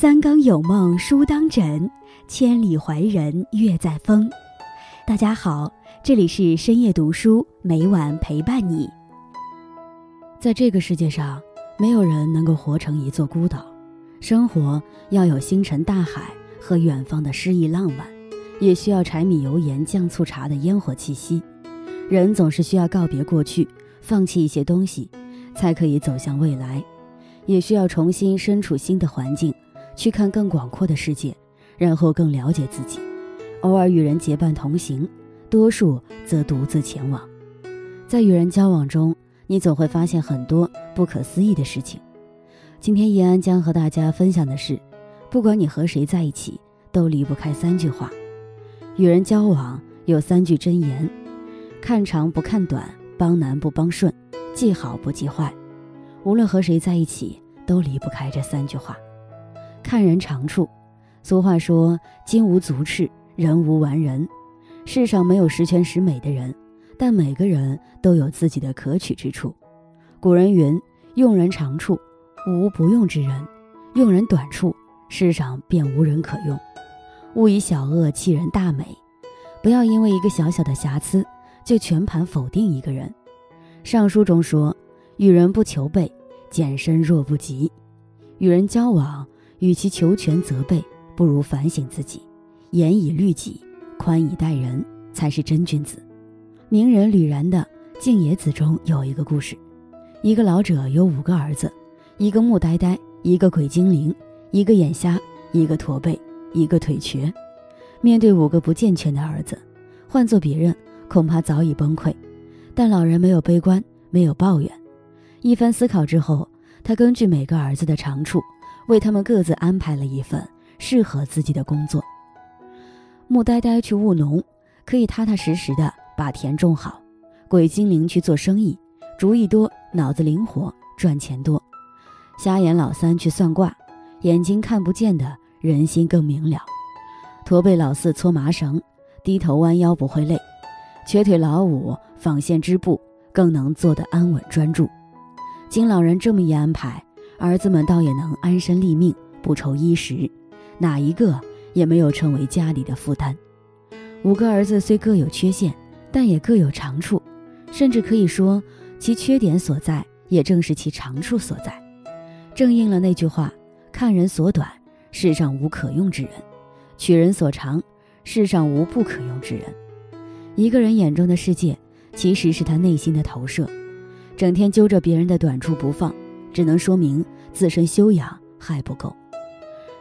三更有梦书当枕，千里怀人月在风。大家好，这里是深夜读书，每晚陪伴你。在这个世界上，没有人能够活成一座孤岛。生活要有星辰大海和远方的诗意浪漫，也需要柴米油盐酱醋茶的烟火气息。人总是需要告别过去，放弃一些东西，才可以走向未来。也需要重新身处新的环境。去看更广阔的世界，然后更了解自己。偶尔与人结伴同行，多数则独自前往。在与人交往中，你总会发现很多不可思议的事情。今天易安将和大家分享的是：不管你和谁在一起，都离不开三句话。与人交往有三句真言：看长不看短，帮难不帮顺，记好不记坏。无论和谁在一起，都离不开这三句话。看人长处，俗话说“金无足赤，人无完人”。世上没有十全十美的人，但每个人都有自己的可取之处。古人云：“用人长处，无不用之人；用人短处，世上便无人可用。”勿以小恶弃人大美，不要因为一个小小的瑕疵就全盘否定一个人。《尚书》中说：“与人不求备，简身若不及。”与人交往。与其求全责备，不如反省自己，严以律己，宽以待人，才是真君子。名人吕然的《静野子》中有一个故事：一个老者有五个儿子，一个木呆呆，一个鬼精灵，一个眼瞎，一个驼背，一个腿瘸。面对五个不健全的儿子，换做别人恐怕早已崩溃，但老人没有悲观，没有抱怨。一番思考之后，他根据每个儿子的长处。为他们各自安排了一份适合自己的工作。木呆呆去务农，可以踏踏实实的把田种好；鬼精灵去做生意，主意多，脑子灵活，赚钱多；瞎眼老三去算卦，眼睛看不见的人心更明了；驼背老四搓麻绳，低头弯腰不会累；瘸腿老五纺线织布，更能做得安稳专注。经老人这么一安排。儿子们倒也能安身立命，不愁衣食，哪一个也没有成为家里的负担。五个儿子虽各有缺陷，但也各有长处，甚至可以说，其缺点所在也正是其长处所在。正应了那句话：“看人所短，世上无可用之人；取人所长，世上无不可用之人。”一个人眼中的世界，其实是他内心的投射。整天揪着别人的短处不放。只能说明自身修养还不够。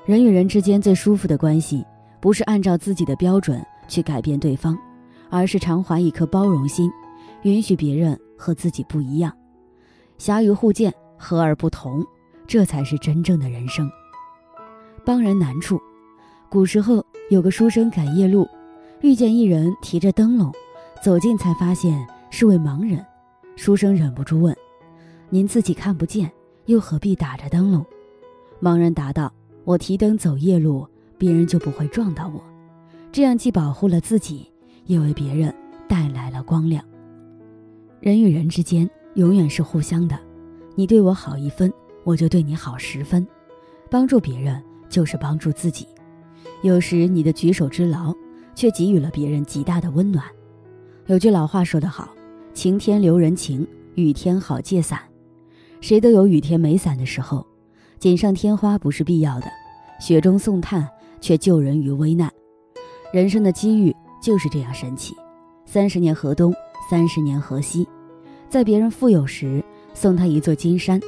人与人之间最舒服的关系，不是按照自己的标准去改变对方，而是常怀一颗包容心，允许别人和自己不一样，侠鱼互见，和而不同，这才是真正的人生。帮人难处，古时候有个书生赶夜路，遇见一人提着灯笼，走近才发现是位盲人，书生忍不住问：“您自己看不见？”又何必打着灯笼？盲人答道：“我提灯走夜路，别人就不会撞到我。这样既保护了自己，也为别人带来了光亮。人与人之间永远是互相的，你对我好一分，我就对你好十分。帮助别人就是帮助自己。有时你的举手之劳，却给予了别人极大的温暖。有句老话说得好：晴天留人情，雨天好借伞。”谁都有雨天没伞的时候，锦上添花不是必要的，雪中送炭却救人于危难。人生的机遇就是这样神奇。三十年河东，三十年河西，在别人富有时送他一座金山，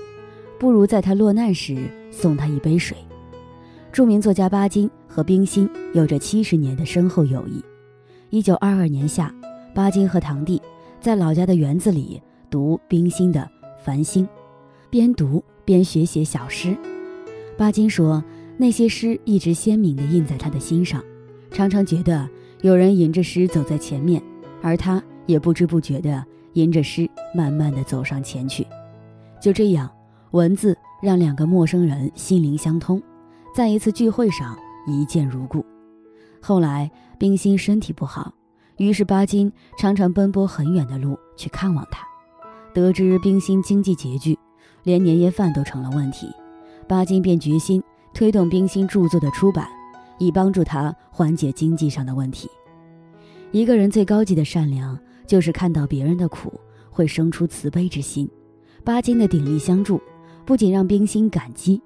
不如在他落难时送他一杯水。著名作家巴金和冰心有着七十年的深厚友谊。一九二二年夏，巴金和堂弟在老家的园子里读冰心的《繁星》。边读边学写小诗，巴金说那些诗一直鲜明地印在他的心上，常常觉得有人吟着诗走在前面，而他也不知不觉地吟着诗慢慢地走上前去。就这样，文字让两个陌生人心灵相通，在一次聚会上一见如故。后来冰心身体不好，于是巴金常常奔波很远的路去看望他。得知冰心经济拮据。连年夜饭都成了问题，巴金便决心推动冰心著作的出版，以帮助他缓解经济上的问题。一个人最高级的善良，就是看到别人的苦，会生出慈悲之心。巴金的鼎力相助，不仅让冰心感激，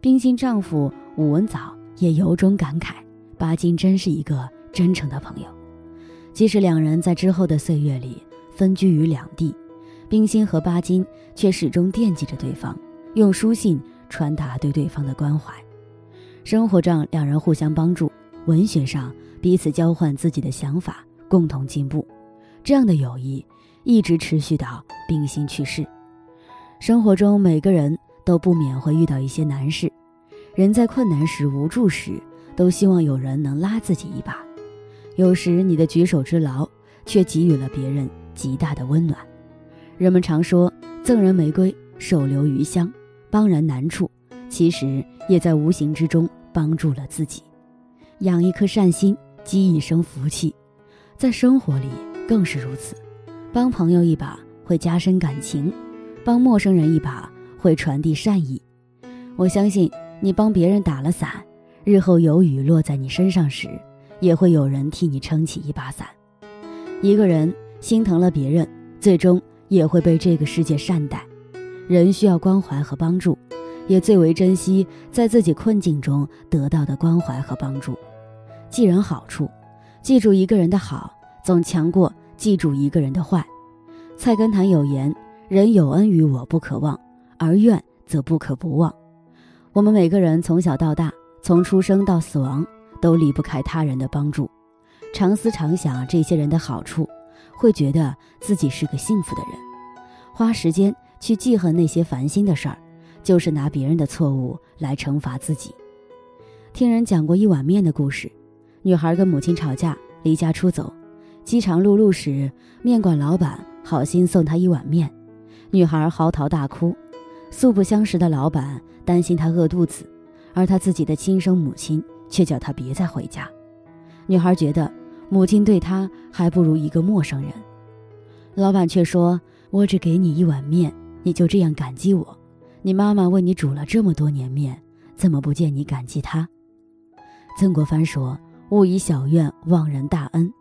冰心丈夫武文藻也由衷感慨：巴金真是一个真诚的朋友。即使两人在之后的岁月里分居于两地，冰心和巴金却始终惦记着对方，用书信传达对对方的关怀。生活上，两人互相帮助；文学上，彼此交换自己的想法，共同进步。这样的友谊一直持续到冰心去世。生活中，每个人都不免会遇到一些难事，人在困难时、无助时，都希望有人能拉自己一把。有时你的举手之劳，却给予了别人极大的温暖。人们常说“赠人玫瑰，手留余香”，帮人难处，其实也在无形之中帮助了自己。养一颗善心，积一生福气，在生活里更是如此。帮朋友一把，会加深感情；帮陌生人一把，会传递善意。我相信，你帮别人打了伞，日后有雨落在你身上时。也会有人替你撑起一把伞。一个人心疼了别人，最终也会被这个世界善待。人需要关怀和帮助，也最为珍惜在自己困境中得到的关怀和帮助。记人好处，记住一个人的好，总强过记住一个人的坏。菜根谭有言：“人有恩于我不可忘，而怨则不可不忘。”我们每个人从小到大，从出生到死亡。都离不开他人的帮助，常思常想这些人的好处，会觉得自己是个幸福的人。花时间去记恨那些烦心的事儿，就是拿别人的错误来惩罚自己。听人讲过一碗面的故事，女孩跟母亲吵架，离家出走，饥肠辘辘时，面馆老板好心送她一碗面，女孩嚎啕大哭。素不相识的老板担心她饿肚子，而她自己的亲生母亲。却叫她别再回家。女孩觉得母亲对他还不如一个陌生人。老板却说：“我只给你一碗面，你就这样感激我？你妈妈为你煮了这么多年面，怎么不见你感激她？”曾国藩说：“勿以小怨忘人大恩，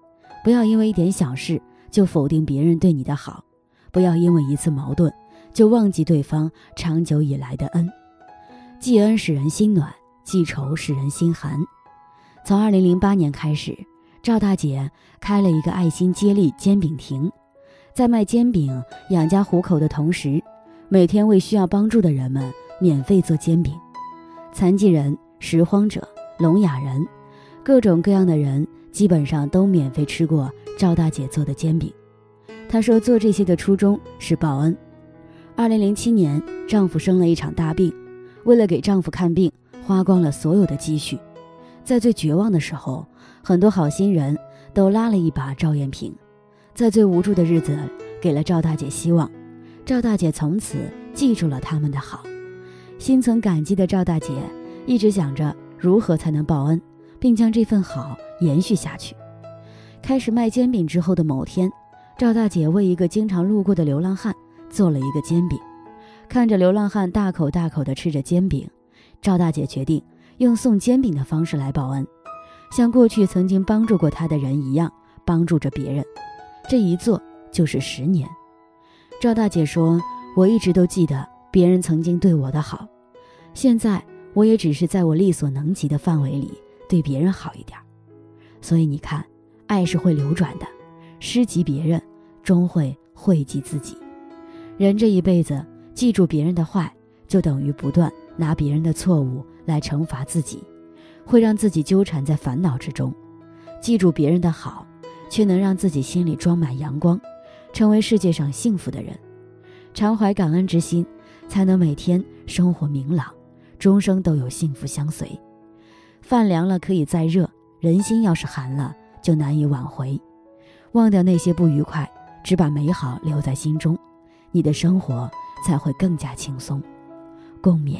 不要因为一点小事就否定别人对你的好，不要因为一次矛盾就忘记对方长久以来的恩。记恩使人心暖。”记仇使人心寒。从二零零八年开始，赵大姐开了一个爱心接力煎饼亭，在卖煎饼养家糊口的同时，每天为需要帮助的人们免费做煎饼。残疾人、拾荒者、聋哑人，各种各样的人基本上都免费吃过赵大姐做的煎饼。她说做这些的初衷是报恩。二零零七年，丈夫生了一场大病，为了给丈夫看病。花光了所有的积蓄，在最绝望的时候，很多好心人都拉了一把赵艳萍，在最无助的日子给了赵大姐希望。赵大姐从此记住了他们的好，心存感激的赵大姐一直想着如何才能报恩，并将这份好延续下去。开始卖煎饼之后的某天，赵大姐为一个经常路过的流浪汉做了一个煎饼，看着流浪汉大口大口地吃着煎饼。赵大姐决定用送煎饼的方式来报恩，像过去曾经帮助过他的人一样帮助着别人。这一做就是十年。赵大姐说：“我一直都记得别人曾经对我的好，现在我也只是在我力所能及的范围里对别人好一点。所以你看，爱是会流转的，施及别人，终会惠及自己。人这一辈子记住别人的坏，就等于不断。”拿别人的错误来惩罚自己，会让自己纠缠在烦恼之中；记住别人的好，却能让自己心里装满阳光，成为世界上幸福的人。常怀感恩之心，才能每天生活明朗，终生都有幸福相随。饭凉了可以再热，人心要是寒了就难以挽回。忘掉那些不愉快，只把美好留在心中，你的生活才会更加轻松。共勉。